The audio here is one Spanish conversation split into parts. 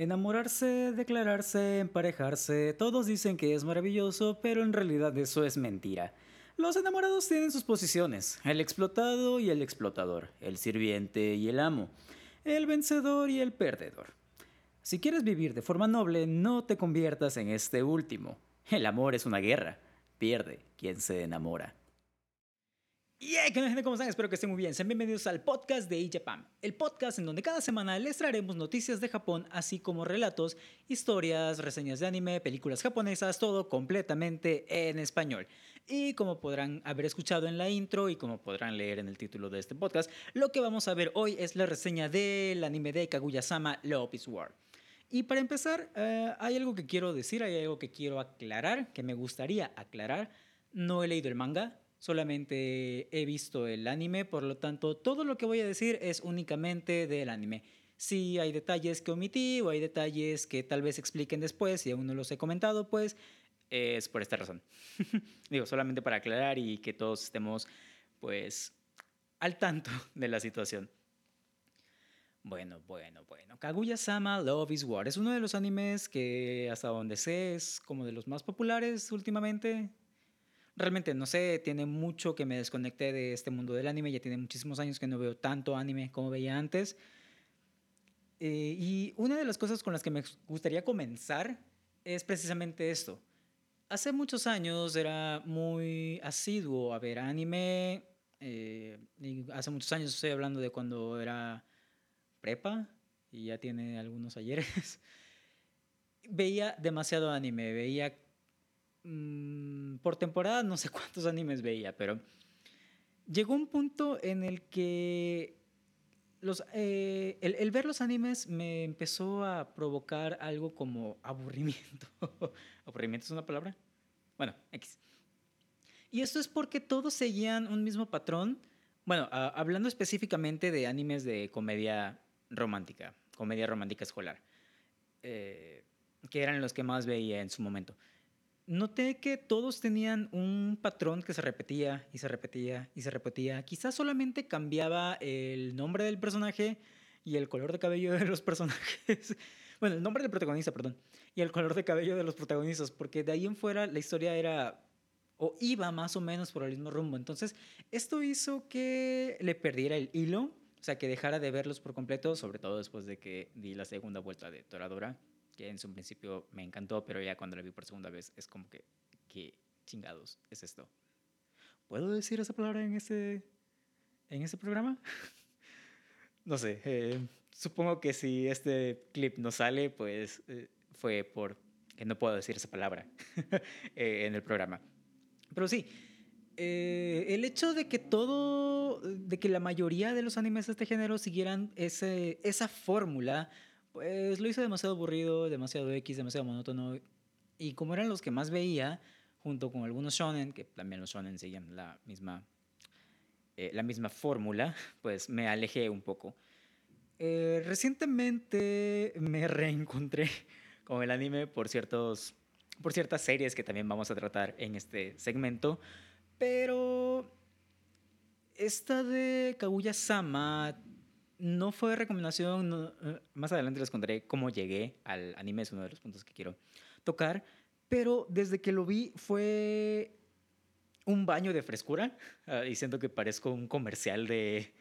Enamorarse, declararse, emparejarse, todos dicen que es maravilloso, pero en realidad eso es mentira. Los enamorados tienen sus posiciones, el explotado y el explotador, el sirviente y el amo, el vencedor y el perdedor. Si quieres vivir de forma noble, no te conviertas en este último. El amor es una guerra, pierde quien se enamora. Yeah, ¿qué gente? ¿Cómo están? Espero que estén muy bien. Sean bienvenidos al podcast de iJapan, el podcast en donde cada semana les traeremos noticias de Japón, así como relatos, historias, reseñas de anime, películas japonesas, todo completamente en español. Y como podrán haber escuchado en la intro y como podrán leer en el título de este podcast, lo que vamos a ver hoy es la reseña del anime de Kaguya-sama Love is War. Y para empezar, eh, hay algo que quiero decir, hay algo que quiero aclarar, que me gustaría aclarar. No he leído el manga, solamente he visto el anime, por lo tanto todo lo que voy a decir es únicamente del anime. Si hay detalles que omití o hay detalles que tal vez expliquen después y aún no los he comentado, pues es por esta razón. Digo, solamente para aclarar y que todos estemos pues al tanto de la situación. Bueno, bueno, bueno. Kaguya-sama Love is War es uno de los animes que hasta donde sé es como de los más populares últimamente realmente no sé, tiene mucho que me desconecté de este mundo del anime, ya tiene muchísimos años que no veo tanto anime como veía antes. Eh, y una de las cosas con las que me gustaría comenzar es precisamente esto. Hace muchos años era muy asiduo a ver anime. Eh, y hace muchos años estoy hablando de cuando era prepa y ya tiene algunos ayeres. veía demasiado anime, veía Mm, por temporada no sé cuántos animes veía, pero llegó un punto en el que los, eh, el, ver los animes me empezó a provocar algo como aburrimiento. ¿Aburrimiento es una palabra? Bueno, X. Y esto es porque todos seguían un mismo patrón. Bueno, hablando específicamente de animes de comedia romántica, comedia romántica escolar, eh, que eran los que más veía en su momento noté que todos tenían un patrón que se repetía y se repetía y se repetía. Quizás solamente cambiaba el nombre del personaje y el color de cabello de los personajes. bueno, el nombre del protagonista, perdón. Y el color de cabello de los protagonistas, porque de ahí en fuera la historia era o iba más o menos por el mismo rumbo. Entonces, esto hizo que le perdiera el hilo, o sea, que dejara de verlos por completo, sobre todo después de que di la segunda vuelta de Toradora que en su principio me encantó, pero ya cuando la vi por segunda vez es como que, ¿qué chingados es esto? ¿Puedo decir esa palabra en este, en este programa? no sé, eh, supongo que si este clip no sale, pues eh, fue por que no puedo decir esa palabra eh, en el programa. Pero sí, el hecho de que todo, de que la mayoría de los animes de este género siguieran ese, esa fórmula, pues lo hizo demasiado aburrido, demasiado X, demasiado monótono. Y como eran los que más veía, junto con algunos shonen, que también los shonen seguían la misma, eh, la misma fórmula, pues me alejé un poco. Eh, recientemente me reencontré con el anime por, ciertos, por ciertas series que también vamos a tratar en este segmento, pero esta de Kaguya-sama no fue recomendación, eh, más adelante les contaré cómo llegué al anime, es uno de los puntos que quiero tocar, pero desde que lo vi fue un baño de frescura, uh, y siento que parezco un comercial de,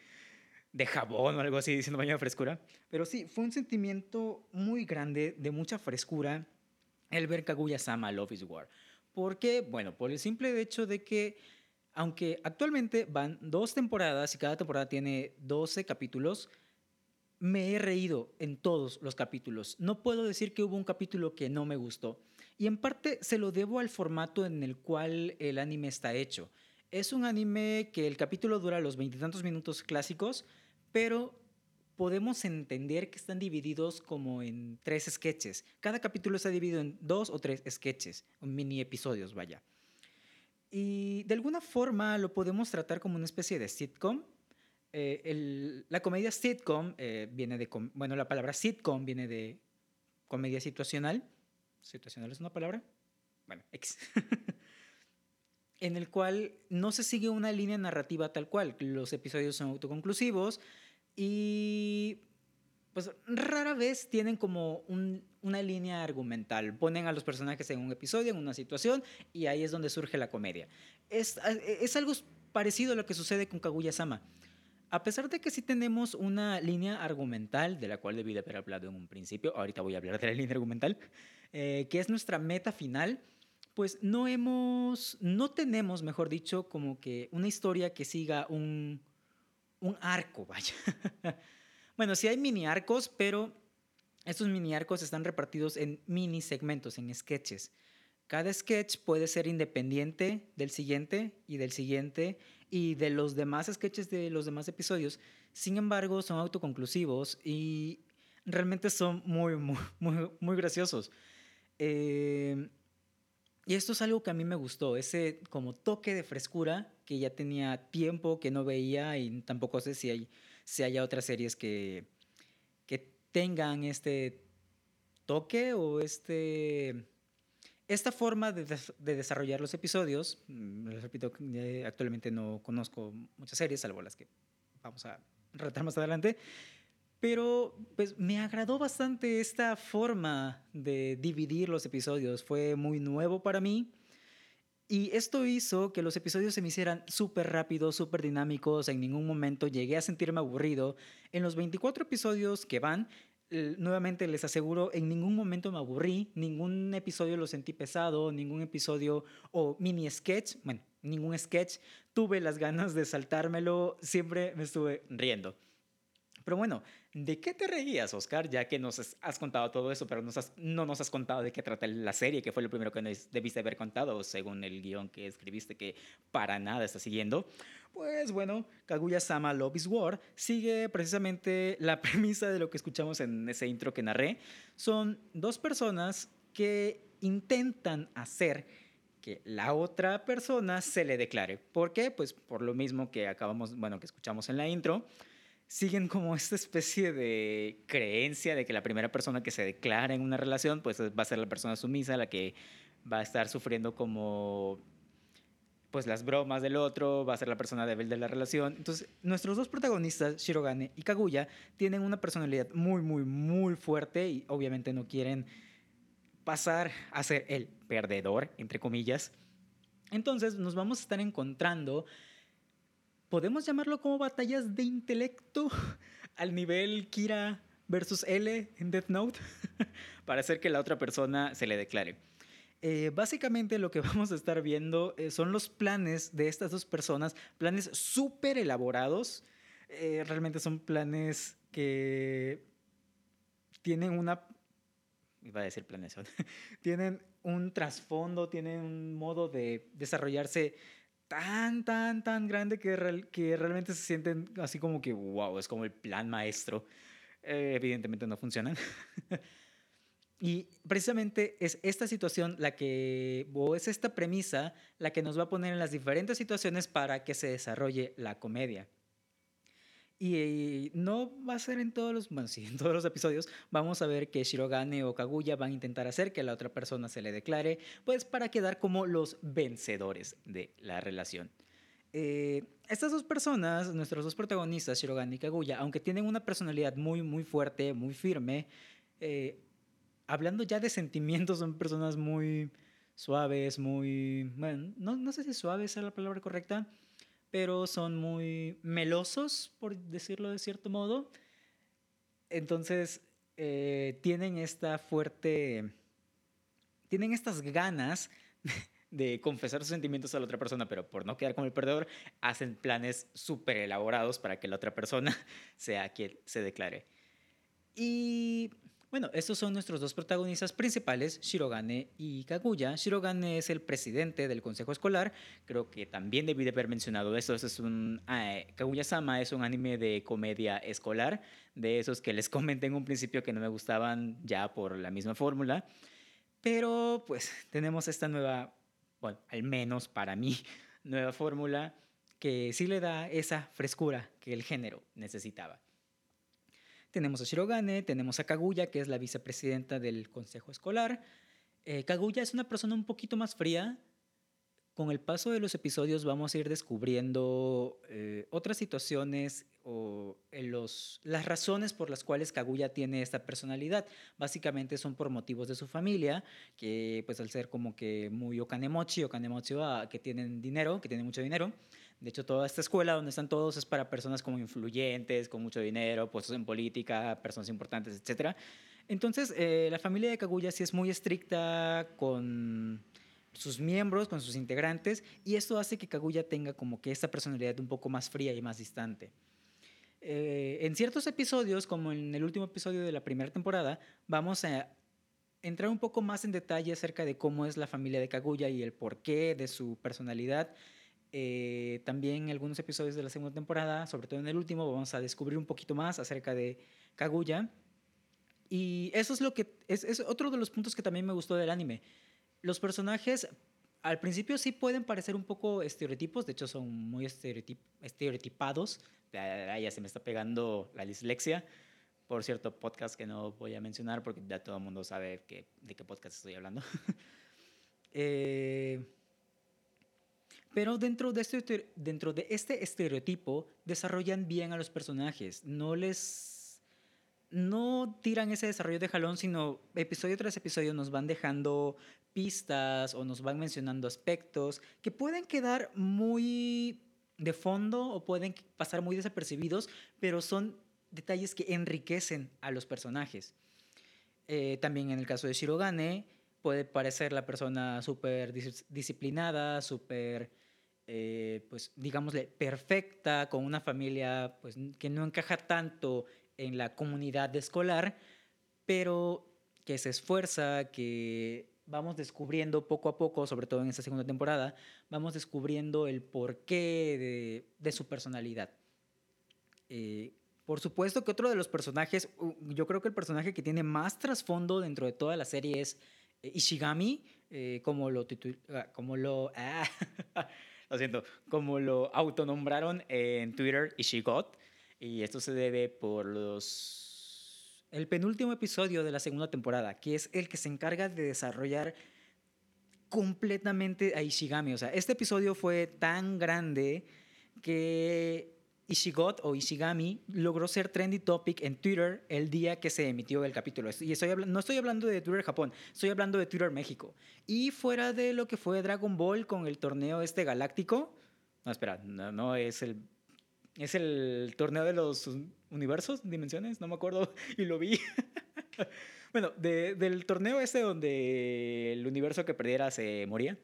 de jabón o algo así diciendo baño de frescura, pero sí, fue un sentimiento muy grande, de mucha frescura, el ver Kaguya-sama Love is War. Porque, bueno, por el simple hecho de que aunque actualmente van dos temporadas y cada temporada tiene 12 capítulos, me he reído en todos los capítulos. No puedo decir que hubo un capítulo que no me gustó. Y en parte se lo debo al formato en el cual el anime está hecho. Es un anime que el capítulo dura los veintitantos minutos clásicos, pero podemos entender que están divididos como en tres sketches. Cada capítulo está dividido en dos o tres sketches, mini episodios, vaya. Y de alguna forma lo podemos tratar como una especie de sitcom. Eh, la comedia sitcom eh, viene de, bueno, la palabra sitcom viene de comedia situacional. ¿Situacional es una palabra? Bueno, X. en el cual no se sigue una línea narrativa tal cual. Los episodios son autoconclusivos y pues rara vez tienen como una línea argumental. Ponen a los personajes en un episodio, en una situación, y ahí es donde surge la comedia. Es, es algo parecido a lo que sucede con Kaguya-sama. A pesar de que sí tenemos una línea argumental, de la cual debí de haber hablado en un principio, ahorita voy a hablar de la línea argumental, eh, que es nuestra meta final, pues no hemos, no tenemos, mejor dicho, como que una historia que siga un, un arco, vaya. Bueno, sí hay mini arcos, pero estos mini arcos están repartidos en mini segmentos, en sketches. Cada sketch puede ser independiente del siguiente y del siguiente y de los demás sketches de los demás episodios. Sin embargo, son autoconclusivos y realmente son muy, muy, muy, muy graciosos. Eh, y esto es algo que a mí me gustó, ese como toque de frescura que ya tenía tiempo que no veía y tampoco sé si hay si haya otras series que, que tengan este toque o este esta forma de, desarrollar los episodios, mm, les repito, actualmente no conozco muchas series, salvo las que vamos a retratar más adelante, pero pues me agradó bastante esta forma de dividir los episodios, fue muy nuevo para mí. Y esto hizo que los episodios se me hicieran súper rápidos, súper dinámicos, en ningún momento llegué a sentirme aburrido. En los 24 episodios que van, nuevamente les aseguro, en ningún momento me aburrí, ningún episodio lo sentí pesado, ningún episodio o mini sketch, bueno, ningún sketch, tuve las ganas de saltármelo, siempre me estuve riendo. Pero bueno, ¿de qué te reías, Oscar? Ya que nos has contado todo eso, pero no nos has contado de qué trata la serie, que fue lo primero que debiste haber contado, según el guion que escribiste, que para nada está siguiendo. Pues bueno, Kaguya-sama Love is War sigue precisamente la premisa de lo que escuchamos en ese intro que narré. Son dos personas que intentan hacer que la otra persona se le declare. ¿Por qué? Pues por lo mismo que acabamos, bueno, que escuchamos en la intro siguen como esta especie de creencia de que la primera persona que se declara en una relación pues va a ser la persona sumisa, la que va a estar sufriendo como pues las bromas del otro, va a ser la persona débil de la relación. Entonces, nuestros dos protagonistas, Shirogane y Kaguya, tienen una personalidad muy, muy, muy fuerte y obviamente no quieren pasar a ser el perdedor, entre comillas. Entonces, nos vamos a estar encontrando podemos llamarlo como batallas de intelecto al nivel Kira versus L en Death Note para hacer que la otra persona se le declare. Eh, básicamente lo que vamos a estar viendo eh, son los planes de estas dos personas, planes súper elaborados. Eh, realmente son planes que tienen una... Iba a decir planeación. tienen un trasfondo, tienen un modo de desarrollarse tan, tan, tan grande que, que realmente se sienten así como que, wow, es como el plan maestro. Eh, evidentemente no funcionan. y precisamente es esta situación la que, o es esta premisa la que nos va a poner en las diferentes situaciones para que se desarrolle la comedia. Y no va a ser en todos los, bueno, sí, en todos los episodios vamos a ver que Shirogane o Kaguya van a intentar hacer que la otra persona se le declare, pues para quedar como los vencedores de la relación. Eh, estas dos personas, nuestros dos protagonistas, Shirogane y Kaguya, aunque tienen una personalidad muy, muy fuerte, muy firme, eh, hablando ya de sentimientos, son personas muy suaves, muy, bueno, no, no sé si suave es la palabra correcta, pero son muy melosos, por decirlo de cierto modo. Entonces, eh, tienen esta fuerte, tienen estas ganas de confesar sus sentimientos a la otra persona, pero por no quedar como el perdedor, hacen planes súper elaborados para que la otra persona sea quien se declare. Y bueno, estos son nuestros dos protagonistas principales, Shirogane y Kaguya. Shirogane es el presidente del consejo escolar. Creo que también debí de haber mencionado esto. es un, ah, Kaguya-sama es un anime de comedia escolar, de esos que les comenté en un principio que no me gustaban ya por la misma fórmula. Pero pues tenemos esta nueva, bueno, al menos para mí, nueva fórmula que sí le da esa frescura que el género necesitaba. Tenemos a Shirogane, tenemos a Kaguya, que es la vicepresidenta del consejo escolar. Eh, Kaguya es una persona un poquito más fría, con el paso de los episodios vamos a ir descubriendo eh, otras situaciones o eh, los, las razones por las cuales Kaguya tiene esta personalidad. Básicamente son por motivos de su familia, que pues al ser como que muy okanemochi, okanemochi que tienen dinero, que tienen mucho dinero. De hecho, toda esta escuela donde están todos es para personas como influyentes, con mucho dinero, puestos en política, personas importantes, etc. Entonces, eh, la familia de Kaguya sí es muy estricta con sus miembros, con sus integrantes, y esto hace que Kaguya tenga como que esta personalidad un poco más fría y más distante. Eh, en ciertos episodios, como en el último episodio de la primera temporada, vamos a entrar un poco más en detalle acerca de cómo es la familia de Kaguya y el porqué de su personalidad. Eh, también en algunos episodios de la segunda temporada, sobre todo en el último, vamos a descubrir un poquito más acerca de Kaguya. Y eso es lo que es, es otro de los puntos que también me gustó del anime los personajes al principio sí pueden parecer un poco estereotipos, de hecho son muy estereotipados. Ya, se me está pegando la dislexia. Por cierto, podcast que no voy a mencionar porque ya todo el mundo sabe que, de qué podcast estoy hablando. Eh, pero dentro de, este, dentro de este estereotipo desarrollan bien a los personajes. No les no tiran ese desarrollo de jalón, sino episodio tras episodio nos van dejando pistas o nos van mencionando aspectos que pueden quedar muy de fondo o pueden pasar muy desapercibidos, pero son detalles que enriquecen a los personajes. Eh, también en el caso de Shirogane, puede parecer la persona súper disciplinada, súper, eh, pues digámosle, perfecta, con una familia pues, que no encaja tanto en la comunidad escolar, pero que se esfuerza, que vamos descubriendo poco a poco, sobre todo en esta segunda temporada, vamos descubriendo el porqué de, su personalidad. Eh, por supuesto que otro de los personajes, yo creo que el personaje que tiene más trasfondo dentro de toda la serie es eh, Ishigami, como lo, ah, como lo, ah, lo siento, como lo autonombraron en Twitter Ishigot. Y esto se debe por los el penúltimo episodio de la segunda temporada, que es el que se encarga de desarrollar completamente a Ishigami. O sea, este episodio fue tan grande que Ishigot o Ishigami logró ser trendy topic en Twitter el día que se emitió el capítulo. Y no estoy hablando de Twitter Japón, estoy hablando de Twitter México. Y fuera de lo que fue Dragon Ball con el torneo este galáctico, no, espera, no es el es el torneo de los universos, dimensiones, no me acuerdo, y lo vi. bueno, del torneo este donde el universo que perdiera se moría,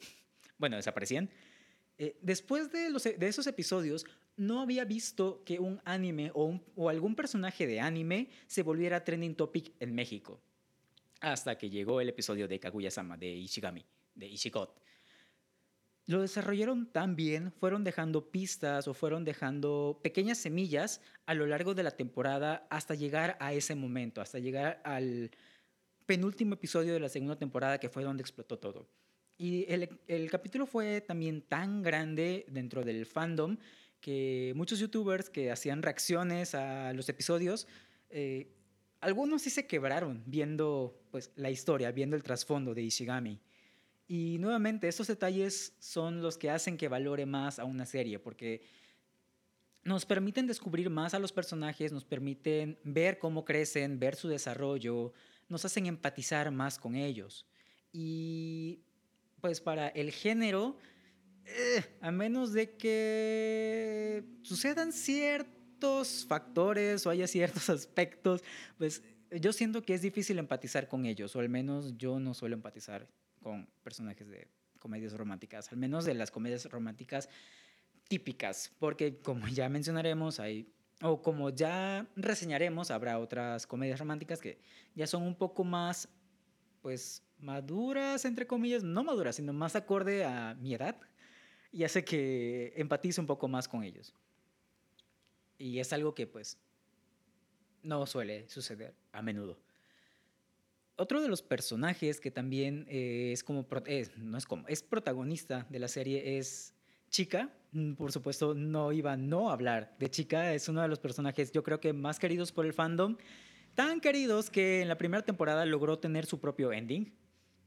bueno, desaparecían. Eh, después de, los, de esos episodios, no había visto que un anime o, algún personaje de anime se volviera trending topic en México. Hasta que llegó el episodio de Kaguya-sama, de Ishigami, de Ishigot lo desarrollaron tan bien, fueron dejando pistas o fueron dejando pequeñas semillas a lo largo de la temporada hasta llegar a ese momento, hasta llegar al penúltimo episodio de la segunda temporada que fue donde explotó todo. Y el, capítulo fue también tan grande dentro del fandom que muchos youtubers que hacían reacciones a los episodios, eh, algunos sí se quebraron viendo pues, la historia, viendo el trasfondo de Ishigami. Y nuevamente, estos detalles son los que hacen que valore más a una serie, porque nos permiten descubrir más a los personajes, nos permiten ver cómo crecen, ver su desarrollo, nos hacen empatizar más con ellos. Y pues para el género, a menos de que sucedan ciertos factores o haya ciertos aspectos, pues yo siento que es difícil empatizar con ellos, o al menos yo no suelo empatizar con personajes de comedias románticas, al menos de las comedias románticas típicas, porque como ya mencionaremos, hay, o como ya reseñaremos, habrá otras comedias románticas que ya son un poco más, pues, maduras, entre comillas, no maduras, sino más acorde a mi edad, y hace que empatice un poco más con ellos. Y es algo que, pues, no suele suceder a menudo. Otro de los personajes que también eh, es como, no es como, es protagonista de la serie es Chica. Mm, por supuesto, no iba a no hablar de Chica. Es uno de los personajes, yo creo que más queridos por el fandom. Tan queridos que en la primera temporada logró tener su propio ending.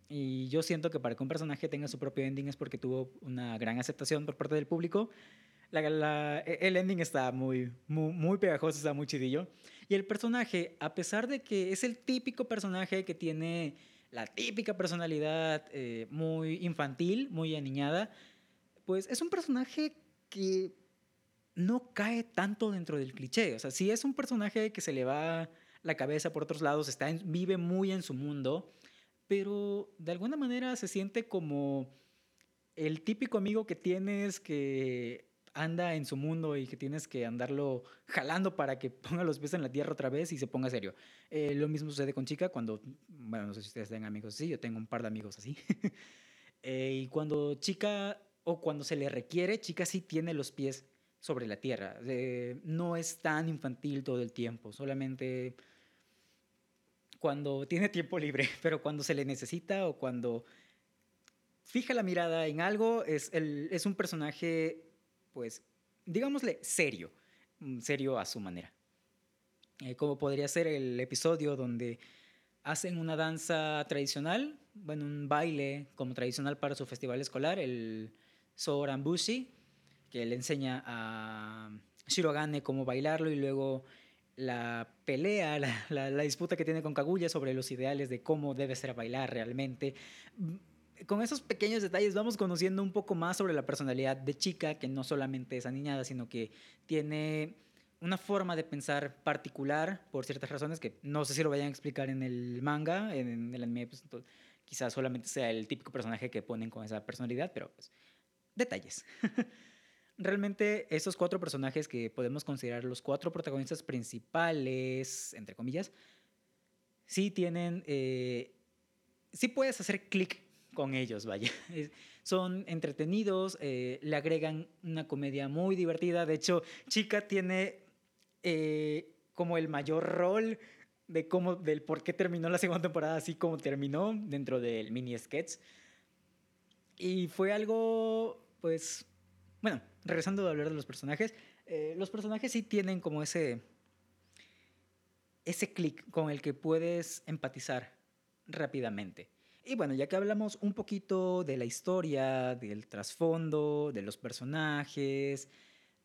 Y yo siento que para que un personaje tenga su propio ending es porque tuvo una gran aceptación por parte del público. E, el ending está muy, muy, muy pegajoso, está muy chidillo. Y el personaje, a pesar de que es el típico personaje que tiene la típica personalidad eh, muy infantil, muy aniñada, pues es un personaje que no cae tanto dentro del cliché. O sea, si es un personaje que se le va la cabeza por otros lados, está vive muy en su mundo, pero de alguna manera se siente como el típico amigo que tienes que anda en su mundo y que tienes que andarlo jalando para que ponga los pies en la tierra otra vez y se ponga serio. Eh, lo mismo sucede con Chica cuando, bueno, no sé si ustedes tienen amigos así, yo tengo un par de amigos así. Eh, y cuando Chica, o cuando se le requiere, Chica sí tiene los pies sobre la tierra. Eh, no es tan infantil todo el tiempo, solamente cuando tiene tiempo libre, pero cuando se le necesita o cuando fija la mirada en algo, es, es un personaje, pues, digámosle, serio, mm, serio a su manera. Eh, como podría ser el episodio donde hacen una danza tradicional, bueno, un baile como tradicional para su festival escolar, el Sorambushi, que le enseña a Shirogane cómo bailarlo y luego la pelea, la, la, disputa que tiene con Kaguya sobre los ideales de cómo debe ser bailar realmente. Con esos pequeños detalles vamos conociendo un poco más sobre la personalidad de Chica, que no solamente es aniñada, sino que tiene una forma de pensar particular por ciertas razones que no sé si lo vayan a explicar en el manga, en el anime, pues, quizás solamente sea el típico personaje que ponen con esa personalidad, pero pues detalles. realmente esos cuatro personajes que podemos considerar los cuatro protagonistas principales, entre comillas, sí tienen, eh, sí puedes hacer clic con ellos, vaya. Son entretenidos, eh, le agregan una comedia muy divertida. De hecho, Chica tiene eh, como el mayor rol de cómo, del por qué terminó la segunda temporada así como terminó dentro del mini sketch. Y fue algo, pues, bueno, regresando a hablar de los personajes, eh, los personajes sí tienen como ese, ese clic con el que puedes empatizar rápidamente. Y bueno, ya que hablamos un poquito de la historia, del trasfondo, de los personajes,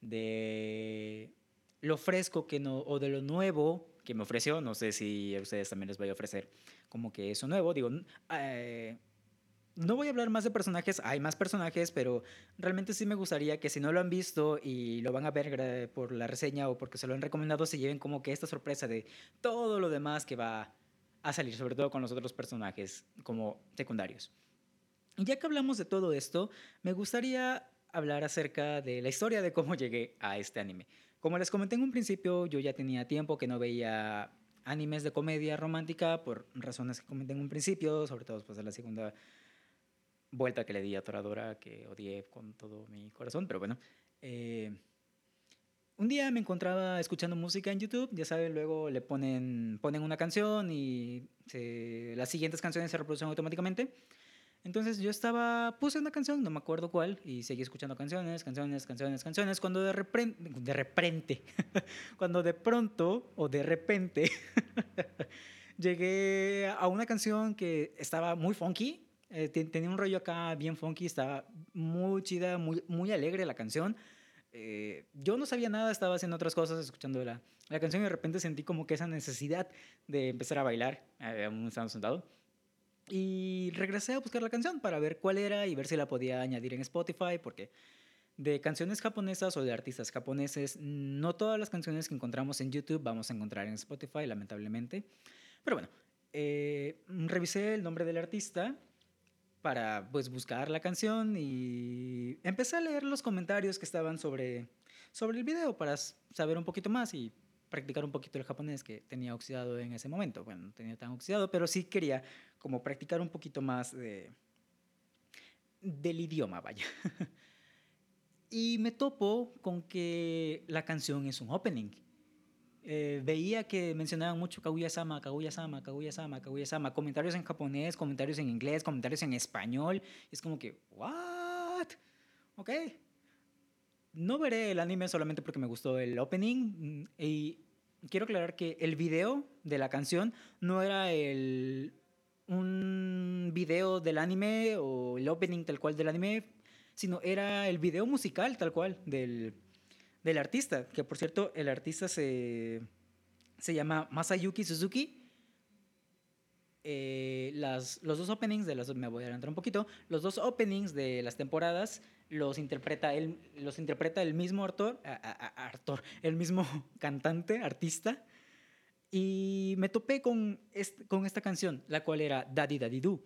de lo fresco que no, o de lo nuevo que me ofreció, no sé si a ustedes también les voy a ofrecer como que eso nuevo, digo, eh, no voy a hablar más de personajes, hay más personajes, pero realmente sí me gustaría que si no lo han visto y lo van a ver por la reseña o porque se lo han recomendado, se lleven como que esta sorpresa de todo lo demás que va a salir, sobre todo con los otros personajes como secundarios. Y ya que hablamos de todo esto, me gustaría hablar acerca de la historia de cómo llegué a este anime. Como les comenté en un principio, yo ya tenía tiempo que no veía animes de comedia romántica por razones que comenté en un principio, sobre todo después de la segunda vuelta que le di a Toradora, que odié con todo mi corazón, pero bueno. Eh, un día me encontraba escuchando música en YouTube, ya saben, luego le ponen, ponen una canción y las siguientes canciones se reproducen automáticamente. Entonces yo estaba, puse una canción, no me acuerdo cuál, y seguí escuchando canciones, canciones, canciones, canciones, cuando de repente, de repente, cuando de pronto o de repente llegué a una canción que estaba muy funky, eh, tenía un rollo acá bien funky, estaba muy chida, muy, muy alegre la canción. Eh, yo no sabía nada, estaba haciendo otras cosas, escuchando la, la canción y de repente sentí como que esa necesidad de empezar a bailar, eh, aún sentado. Y regresé a buscar la canción para ver cuál era y ver si la podía añadir en Spotify, porque de canciones japonesas o de artistas japoneses, no todas las canciones que encontramos en YouTube vamos a encontrar en Spotify, lamentablemente. Pero bueno, revisé el nombre del artista para pues buscar la canción y empecé a leer los comentarios que estaban sobre, sobre el video para saber un poquito más y practicar un poquito el japonés que tenía oxidado en ese momento. Bueno, no tenía tan oxidado, pero sí quería como practicar un poquito más de, del idioma, vaya. y me topo con que la canción es un opening eh, veía que mencionaban mucho Kaguya-sama, Kaguya-sama, Kaguya-sama, Kaguya-sama, comentarios en japonés, comentarios en inglés, comentarios en español. es como que, ¿what? Ok. No veré el anime solamente porque me gustó el opening. Mm, y quiero aclarar que el video de la canción no era el, un video del anime o el opening tal cual del anime, sino era el video musical tal cual del, del artista, que por cierto el artista se, se llama Masayuki Suzuki. Eh, los dos openings de las me voy a adelantar un poquito los dos openings de las temporadas los interpreta él los interpreta el mismo actor, el mismo cantante artista y me topé con, con esta canción la cual era Daddy Daddy Do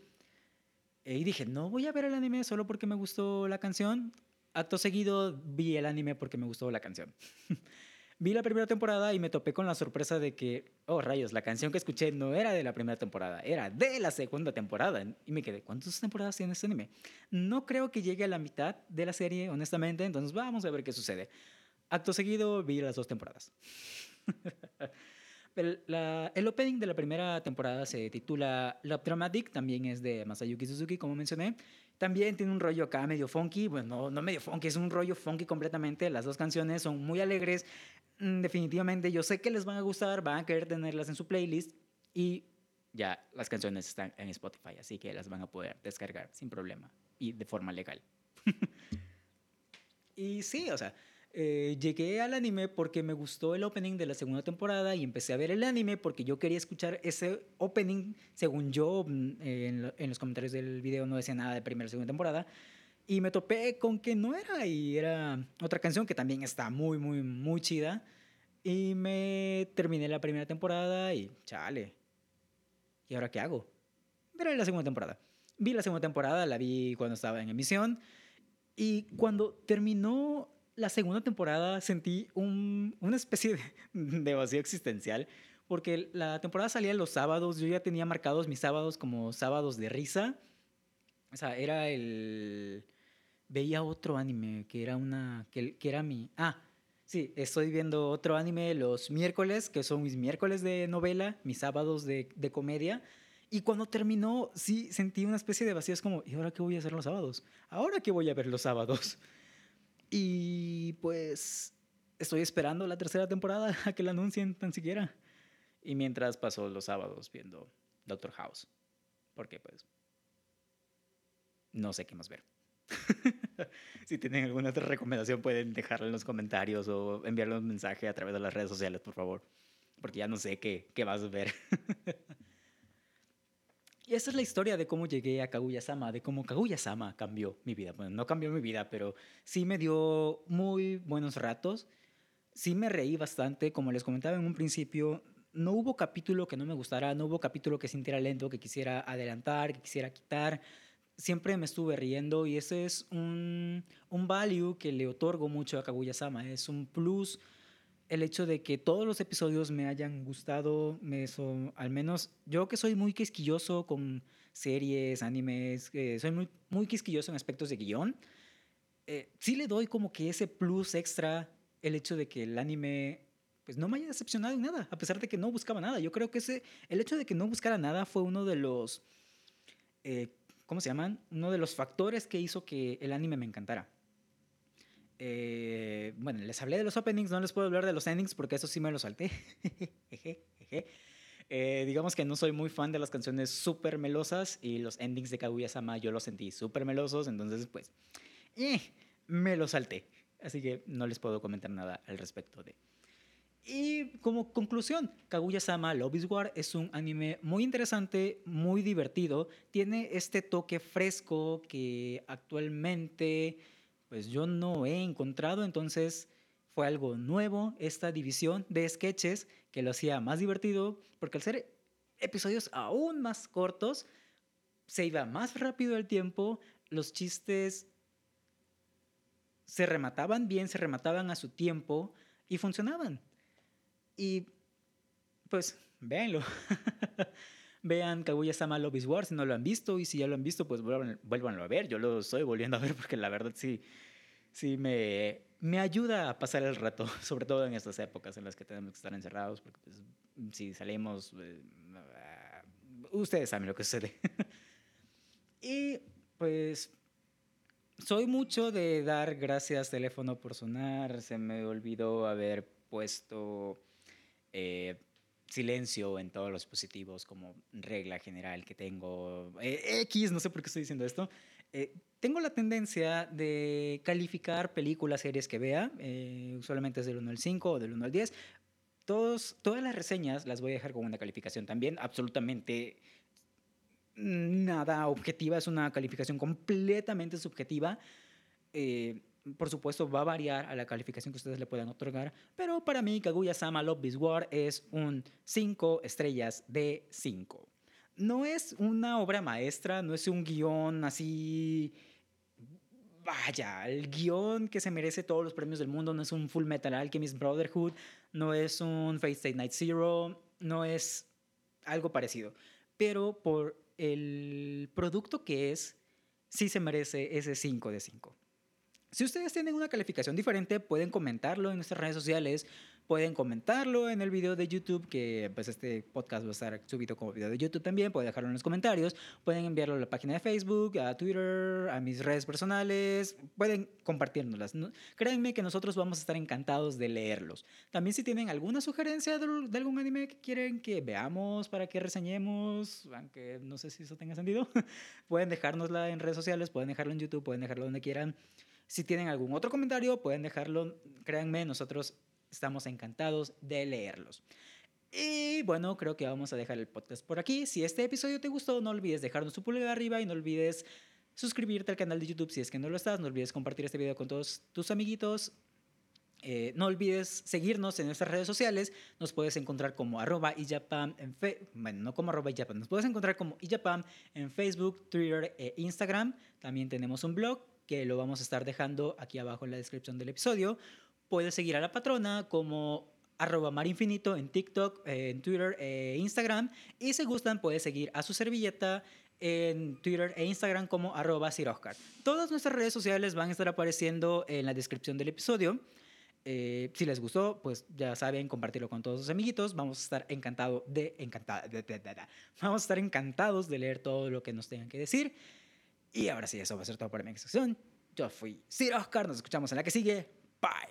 y dije no voy a ver el anime solo porque me gustó la canción acto seguido vi el anime porque me gustó la canción. vi la primera temporada y me topé con la sorpresa de que, oh rayos, la canción que escuché no era de la primera temporada, era de la segunda temporada. Y me quedé, ¿cuántas temporadas tiene este anime? No creo que llegue a la mitad de la serie, honestamente, entonces vamos a ver qué sucede. Acto seguido vi las dos temporadas. el, opening de la primera temporada se titula Love Dramatic, también es de Masayuki Suzuki, como mencioné. También tiene un rollo acá medio funky, bueno, no, medio funky, es un rollo funky completamente. Las dos canciones son muy alegres. Mm, definitivamente yo sé que les van a gustar, van a querer tenerlas en su playlist y ya las canciones están en Spotify, así que las van a poder descargar sin problema y de forma legal. y sí, o sea, eh, llegué al anime porque me gustó el opening de la segunda temporada y empecé a ver el anime porque yo quería escuchar ese opening. Según yo, mm, en, en, los comentarios del video no decía nada de primera y segunda temporada. Y me topé con que no era y era otra canción que también está muy, muy, muy chida. Y me terminé la primera temporada y chale. ¿Y ahora qué hago? Veré la segunda temporada. Vi la segunda temporada, la vi cuando estaba en emisión. Y cuando terminó la segunda temporada sentí un, una especie de, vacío existencial, porque la temporada salía los sábados, yo ya tenía marcados mis sábados como sábados de risa. O sea, era el... Veía otro anime que era una... que, que era mi... Ah, sí, estoy viendo otro anime los miércoles, que son mis miércoles de novela, mis sábados de, de comedia. Y cuando terminó, sí sentí una especie de vacío. Es como, ¿y ahora qué voy a hacer los sábados? ¿Ahora qué voy a ver los sábados? Y pues estoy esperando la tercera temporada a que la anuncien tan siquiera. Y mientras paso los sábados viendo Doctor House. Porque pues no sé qué más ver. si tienen alguna otra recomendación pueden dejarla en los comentarios o enviarle un mensaje a través de las redes sociales, por favor. Porque ya no sé qué, qué vas a ver. Esa es la historia de cómo llegué a Kaguya-sama, de cómo Kaguya-sama cambió mi vida. Bueno, no cambió mi vida, pero sí me dio muy buenos ratos. Sí me reí bastante, como les comentaba en un principio. No hubo capítulo que no me gustara, no hubo capítulo que sintiera lento, que quisiera adelantar, que quisiera quitar. Siempre me estuve riendo y ese es un, un value que le otorgo mucho a Kaguya-sama. Es un plus el hecho de que todos los episodios me hayan gustado, me son, al menos yo que soy muy quisquilloso con series, animes, eh, soy muy, muy quisquilloso en aspectos de guion, eh, sí le doy como que ese plus extra el hecho de que el anime pues no me haya decepcionado en nada, a pesar de que no buscaba nada. Yo creo que ese, el hecho de que no buscara nada fue uno de los, eh, ¿cómo se llaman? Uno de los factores que hizo que el anime me encantara. Eh, bueno, les hablé de los openings, no les puedo hablar de los endings porque eso sí me lo salté. eh, digamos que no soy muy fan de las canciones súper melosas y los endings de Kaguya-sama yo los sentí súper melosos, entonces pues eh, me lo salté. Así que no les puedo comentar nada al respecto de... Y como conclusión, Kaguya-sama Love is War es un anime muy interesante, muy divertido, tiene este toque fresco que actualmente pues yo no he encontrado, entonces fue algo nuevo esta división de sketches que lo hacía más divertido, porque al ser episodios aún más cortos, se iba más rápido el tiempo, los chistes se remataban bien, se remataban a su tiempo y funcionaban. Y pues véanlo. Vean Kaguya-sama Love is War si no lo han visto y si ya lo han visto, pues vuelvan, a ver. Yo lo estoy volviendo a ver porque la verdad sí, sí me, me ayuda a pasar el rato, sobre todo en estas épocas en las que tenemos que estar encerrados, porque pues, si salimos, eh, ustedes saben lo que sucede. y pues soy mucho de dar gracias teléfono por sonar, se me olvidó haber puesto... Eh, silencio en todos los dispositivos como regla general que tengo. Eh, X, no sé por qué estoy diciendo esto. Eh, tengo la tendencia de calificar películas, series que vea, eh, usualmente es del 1 al 5 o del 1 al 10. Todos, todas las reseñas las voy a dejar con una calificación también, absolutamente nada objetiva, es una calificación completamente subjetiva. Eh, por supuesto, va a variar a la calificación que ustedes le puedan otorgar, pero para mí, Kaguya-sama Love This War es un 5 estrellas de 5. No es una obra maestra, no es un guion así. Vaya, el guion que se merece todos los premios del mundo no es un Full Metal Alchemist Brotherhood, no es un Fate Stay Night Zero, no es algo parecido. Pero por el producto que es, sí se merece ese 5 de 5. Si ustedes tienen una calificación diferente, pueden comentarlo en nuestras redes sociales, pueden comentarlo en el video de YouTube, que pues este podcast va a estar subido como video de YouTube también, pueden dejarlo en los comentarios, pueden enviarlo a la página de Facebook, a Twitter, a mis redes personales, pueden compartirnoslas. Créanme que nosotros vamos a estar encantados de leerlos. También si tienen alguna sugerencia de algún anime que quieren que veamos para que reseñemos, aunque no sé si eso tenga sentido, pueden dejárnosla en redes sociales, pueden dejarlo en YouTube, pueden dejarlo donde quieran. Si tienen algún otro comentario, pueden dejarlo. Créanme, nosotros estamos encantados de leerlos. Y bueno, creo que vamos a dejar el podcast por aquí. Si este episodio te gustó, no olvides dejarnos tu pulgar arriba y no olvides suscribirte al canal de YouTube si es que no lo estás. No olvides compartir este video con todos tus amiguitos. Eh, no olvides seguirnos en nuestras redes sociales. Nos puedes encontrar como arroba iyapam en Facebook. Bueno, no como arroba iyapam. Nos puedes encontrar como iyapam en Facebook, Twitter e Instagram. También tenemos un blog que lo vamos a estar dejando aquí abajo en la descripción del episodio. Puedes seguir a la patrona como arroba marinfinito en TikTok, en Twitter e Instagram. Y si gustan, puedes seguir a su servilleta en Twitter e Instagram como arroba Oscar. Todas nuestras redes sociales van a estar apareciendo en la descripción del episodio. Eh, si les gustó, pues ya saben, compartirlo con todos sus amiguitos. Vamos a estar encantado de, encantada, vamos a estar encantados de leer todo lo que nos tengan que decir. Y ahora sí, eso va a ser todo para mi sección. Yo fui Sir Oscar, nos escuchamos en la que sigue. Bye.